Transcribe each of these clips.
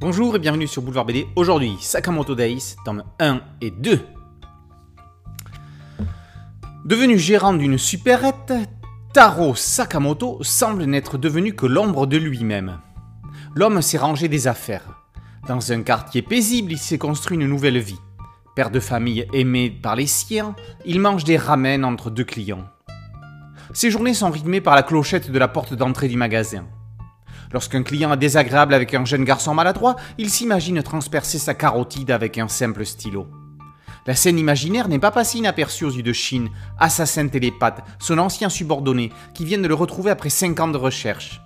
Bonjour et bienvenue sur Boulevard BD. Aujourd'hui, Sakamoto Days, tome 1 et 2. Devenu gérant d'une supérette, Taro Sakamoto semble n'être devenu que l'ombre de lui-même. L'homme s'est rangé des affaires. Dans un quartier paisible, il s'est construit une nouvelle vie. Père de famille aimé par les siens, il mange des ramen entre deux clients. Ses journées sont rythmées par la clochette de la porte d'entrée du magasin. Lorsqu'un client est désagréable avec un jeune garçon maladroit, il s'imagine transpercer sa carotide avec un simple stylo. La scène imaginaire n'est pas passée inaperçue aux yeux de Shin, assassin télépathe, son ancien subordonné, qui vient de le retrouver après 5 ans de recherche.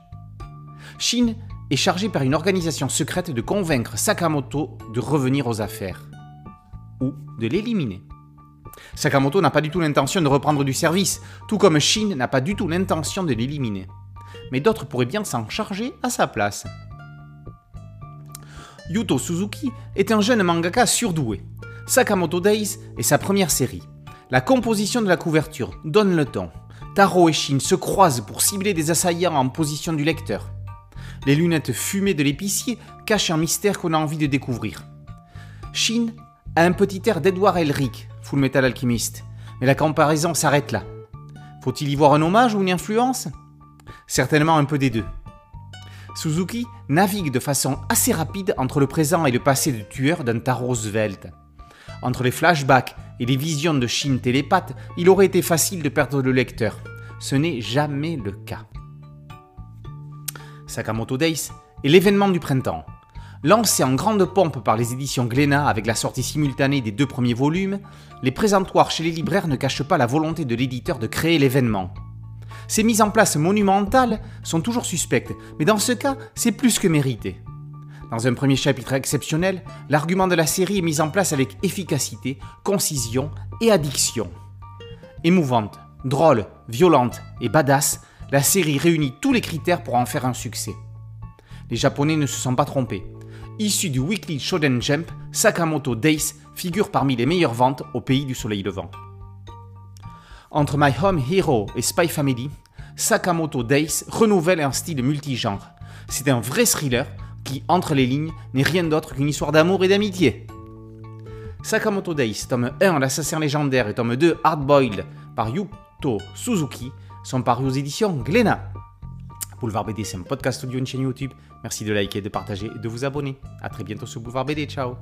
Shin est chargé par une organisation secrète de convaincre Sakamoto de revenir aux affaires. Ou de l'éliminer. Sakamoto n'a pas du tout l'intention de reprendre du service, tout comme Shin n'a pas du tout l'intention de l'éliminer. Mais d'autres pourraient bien s'en charger à sa place. Yuto Suzuki est un jeune mangaka surdoué. Sakamoto Days est sa première série. La composition de la couverture donne le ton. Taro et Shin se croisent pour cibler des assaillants en position du lecteur. Les lunettes fumées de l'épicier cachent un mystère qu'on a envie de découvrir. Shin a un petit air d'Edward Elric, Full Metal Alchemist, mais la comparaison s'arrête là. Faut-il y voir un hommage ou une influence? Certainement un peu des deux. Suzuki navigue de façon assez rapide entre le présent et le passé de tueur d'un Taro svelte. Entre les flashbacks et les visions de Shin télépathe, il aurait été facile de perdre le lecteur. Ce n'est jamais le cas. Sakamoto Days est l'événement du printemps. Lancé en grande pompe par les éditions Glénat avec la sortie simultanée des deux premiers volumes, les présentoirs chez les libraires ne cachent pas la volonté de l'éditeur de créer l'événement. Ces mises en place monumentales sont toujours suspectes, mais dans ce cas, c'est plus que mérité. Dans un premier chapitre exceptionnel, l'argument de la série est mis en place avec efficacité, concision et addiction. Émouvante, drôle, violente et badass, la série réunit tous les critères pour en faire un succès. Les Japonais ne se sont pas trompés. Issu du Weekly Shonen Jump, Sakamoto Days figure parmi les meilleures ventes au pays du soleil levant. Entre My Home Hero et Spy Family, Sakamoto Days renouvelle un style multigenre. C'est un vrai thriller qui, entre les lignes, n'est rien d'autre qu'une histoire d'amour et d'amitié. Sakamoto Days, tome 1 L'assassin légendaire et tome 2 Hardboiled par Yuto Suzuki sont parus aux éditions Glénat. Boulevard BD, c'est un podcast audio, une chaîne YouTube. Merci de liker, de partager et de vous abonner. A très bientôt sur Boulevard BD. Ciao